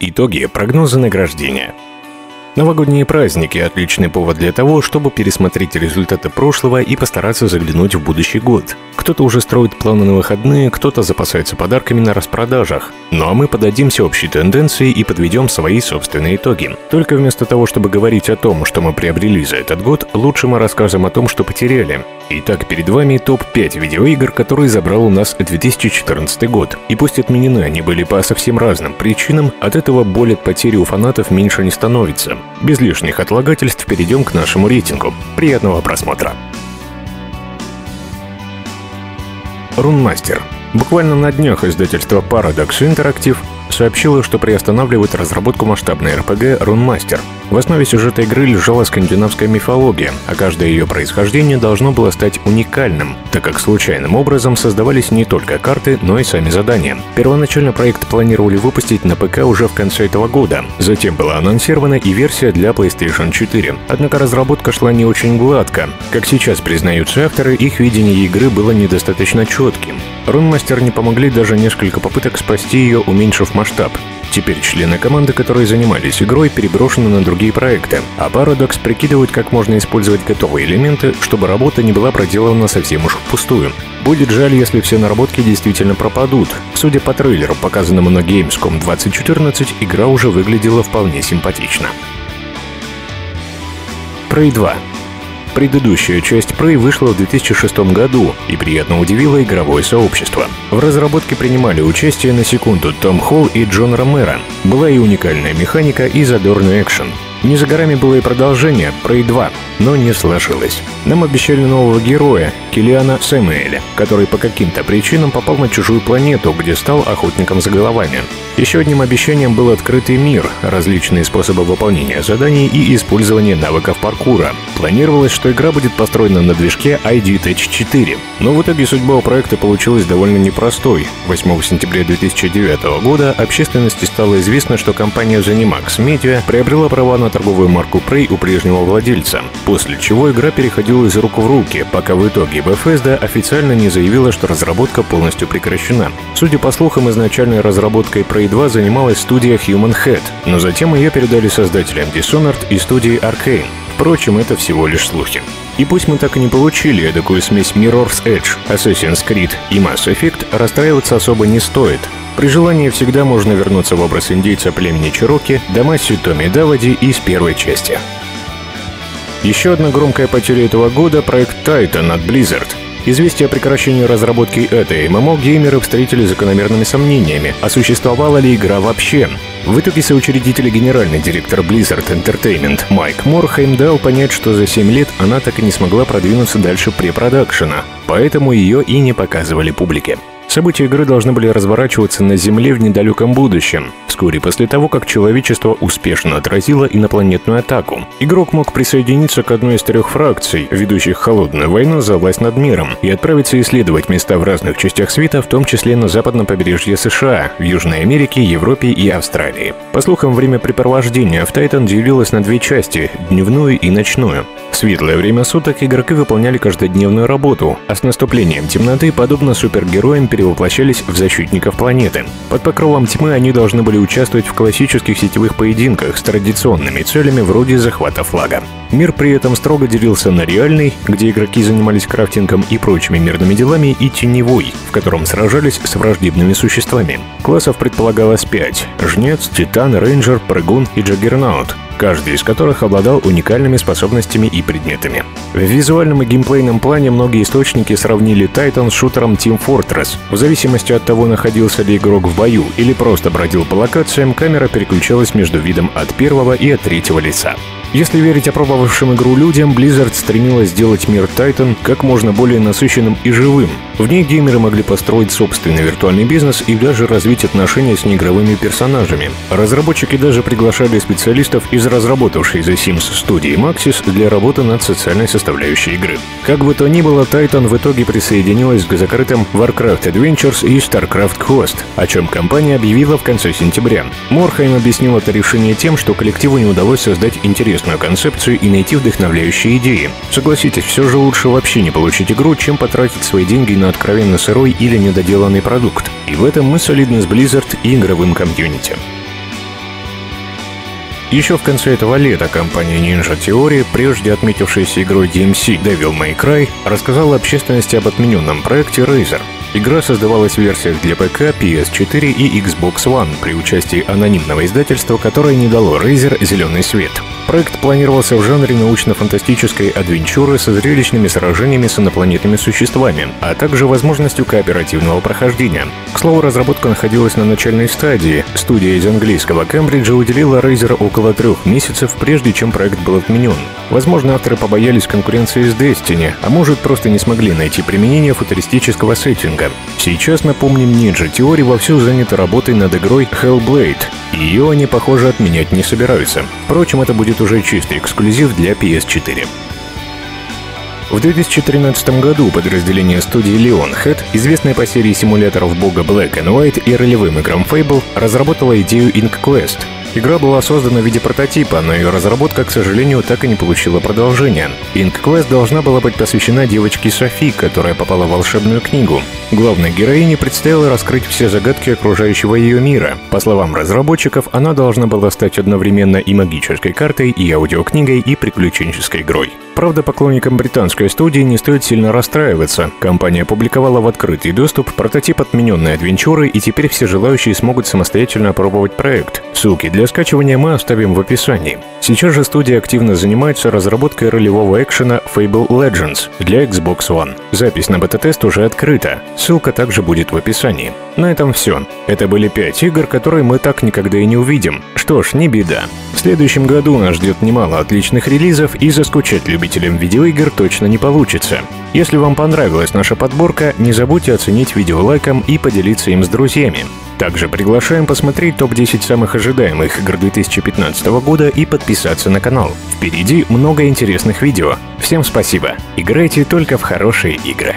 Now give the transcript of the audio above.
Итоги прогноза награждения – Новогодние праздники – отличный повод для того, чтобы пересмотреть результаты прошлого и постараться заглянуть в будущий год. Кто-то уже строит планы на выходные, кто-то запасается подарками на распродажах. Ну а мы подадимся общей тенденции и подведем свои собственные итоги. Только вместо того, чтобы говорить о том, что мы приобрели за этот год, лучше мы расскажем о том, что потеряли. Итак, перед вами топ-5 видеоигр, которые забрал у нас 2014 год. И пусть отменены они были по совсем разным причинам, от этого боль от потери у фанатов меньше не становится. Без лишних отлагательств перейдем к нашему рейтингу. Приятного просмотра! Рунмастер. Буквально на днях издательство Paradox Interactive сообщило, что приостанавливает разработку масштабной РПГ «Рунмастер», в основе сюжета игры лежала скандинавская мифология, а каждое ее происхождение должно было стать уникальным, так как случайным образом создавались не только карты, но и сами задания. Первоначально проект планировали выпустить на ПК уже в конце этого года. Затем была анонсирована и версия для PlayStation 4. Однако разработка шла не очень гладко. Как сейчас признаются авторы, их видение игры было недостаточно четким. Рунмастер не помогли даже несколько попыток спасти ее, уменьшив масштаб. Теперь члены команды, которые занимались игрой, переброшены на другие проекты, а Paradox прикидывают, как можно использовать готовые элементы, чтобы работа не была проделана совсем уж впустую. Будет жаль, если все наработки действительно пропадут. Судя по трейлеру, показанному на Gamescom 2014, игра уже выглядела вполне симпатично. Prey 2 Предыдущая часть Prey вышла в 2006 году и приятно удивила игровое сообщество. В разработке принимали участие на секунду Том Холл и Джон Ромеро. Была и уникальная механика, и задорный экшен. Не за горами было и продолжение, Prey 2, но не сложилось. Нам обещали нового героя, Килиана Сэмуэля, который по каким-то причинам попал на чужую планету, где стал охотником за головами. Еще одним обещанием был открытый мир, различные способы выполнения заданий и использование навыков паркура. Планировалось, что игра будет построена на движке ID Tech 4. Но в итоге судьба у проекта получилась довольно непростой. 8 сентября 2009 года общественности стало известно, что компания Zenimax Media приобрела права на торговую марку Prey у прежнего владельца, после чего игра переходила из рук в руки, пока в итоге Bethesda официально не заявила, что разработка полностью прекращена. Судя по слухам, изначальной разработкой Prey Prey 2 занималась студия Human Head, но затем ее передали создателям Dishonored и студии Arcane. Впрочем, это всего лишь слухи. И пусть мы так и не получили такую смесь Mirror's Edge, Assassin's Creed и Mass Effect, расстраиваться особо не стоит. При желании всегда можно вернуться в образ индейца племени Чироки, Дамаси Томми Давади из первой части. Еще одна громкая потеря этого года — проект Titan от Blizzard — Известие о прекращении разработки этой ММО геймеры встретили закономерными сомнениями, а существовала ли игра вообще. В итоге соучредитель и генеральный директор Blizzard Entertainment Майк Морхейм дал понять, что за 7 лет она так и не смогла продвинуться дальше препродакшена, поэтому ее и не показывали публике. События игры должны были разворачиваться на Земле в недалеком будущем, вскоре после того, как человечество успешно отразило инопланетную атаку. Игрок мог присоединиться к одной из трех фракций, ведущих холодную войну за власть над миром, и отправиться исследовать места в разных частях света, в том числе на западном побережье США, в Южной Америке, Европе и Австралии. По слухам, время препровождения в Тайтан делилось на две части — дневную и ночную. В светлое время суток игроки выполняли каждодневную работу, а с наступлением темноты, подобно супергероям, перевоплощались в защитников планеты. Под покровом тьмы они должны были участвовать в классических сетевых поединках с традиционными целями вроде захвата флага. Мир при этом строго делился на реальный, где игроки занимались крафтингом и прочими мирными делами, и теневой, в котором сражались с враждебными существами. Классов предполагалось пять — Жнец, Титан, Рейнджер, Прыгун и Джаггернаут каждый из которых обладал уникальными способностями и предметами. В визуальном и геймплейном плане многие источники сравнили Titan с шутером Team Fortress. В зависимости от того, находился ли игрок в бою или просто бродил по локациям, камера переключалась между видом от первого и от третьего лица. Если верить опробовавшим игру людям, Blizzard стремилась сделать мир Titan как можно более насыщенным и живым. В ней геймеры могли построить собственный виртуальный бизнес и даже развить отношения с неигровыми персонажами. Разработчики даже приглашали специалистов из разработавшей The Sims студии Maxis для работы над социальной составляющей игры. Как бы то ни было, Titan в итоге присоединилась к закрытым Warcraft Adventures и StarCraft Quest, о чем компания объявила в конце сентября. Морхайм объяснил это решение тем, что коллективу не удалось создать интерес интересную концепцию и найти вдохновляющие идеи. Согласитесь, все же лучше вообще не получить игру, чем потратить свои деньги на откровенно сырой или недоделанный продукт. И в этом мы солидны с Blizzard и игровым комьюнити. Еще в конце этого лета компания Ninja Theory, прежде отметившаяся игрой DMC Devil May Cry, рассказала общественности об отмененном проекте Razer. Игра создавалась в версиях для ПК, PS4 и Xbox One при участии анонимного издательства, которое не дало Razer зеленый свет. Проект планировался в жанре научно-фантастической адвенчуры со зрелищными сражениями с инопланетными существами, а также возможностью кооперативного прохождения. К слову, разработка находилась на начальной стадии. Студия из английского Кембриджа уделила Razer около трех месяцев, прежде чем проект был отменен. Возможно, авторы побоялись конкуренции с Destiny, а может просто не смогли найти применение футуристического сеттинга. Сейчас, напомним, Ninja Theory вовсю заняты работой над игрой Hellblade. Ее они, похоже, отменять не собираются. Впрочем, это будет уже чистый эксклюзив для PS4. В 2013 году подразделение студии Leonhead, известное по серии симуляторов бога Black and White и ролевым играм Fable, разработало идею Ink Quest — Игра была создана в виде прототипа, но ее разработка, к сожалению, так и не получила продолжения. Ink Quest должна была быть посвящена девочке Софи, которая попала в волшебную книгу. Главной героине предстояло раскрыть все загадки окружающего ее мира. По словам разработчиков, она должна была стать одновременно и магической картой, и аудиокнигой, и приключенческой игрой. Правда, поклонникам британской студии не стоит сильно расстраиваться. Компания опубликовала в открытый доступ прототип отмененной адвенчуры, и теперь все желающие смогут самостоятельно опробовать проект. Ссылки для скачивания мы оставим в описании. Сейчас же студия активно занимается разработкой ролевого экшена Fable Legends для Xbox One. Запись на бета-тест уже открыта. Ссылка также будет в описании. На этом все. Это были 5 игр, которые мы так никогда и не увидим. Что ж, не беда. В следующем году нас ждет немало отличных релизов, и заскучать любителям видеоигр точно не получится. Если вам понравилась наша подборка, не забудьте оценить видео лайком и поделиться им с друзьями. Также приглашаем посмотреть топ-10 самых ожидаемых игр 2015 года и подписаться на канал. Впереди много интересных видео. Всем спасибо. Играйте только в хорошие игры.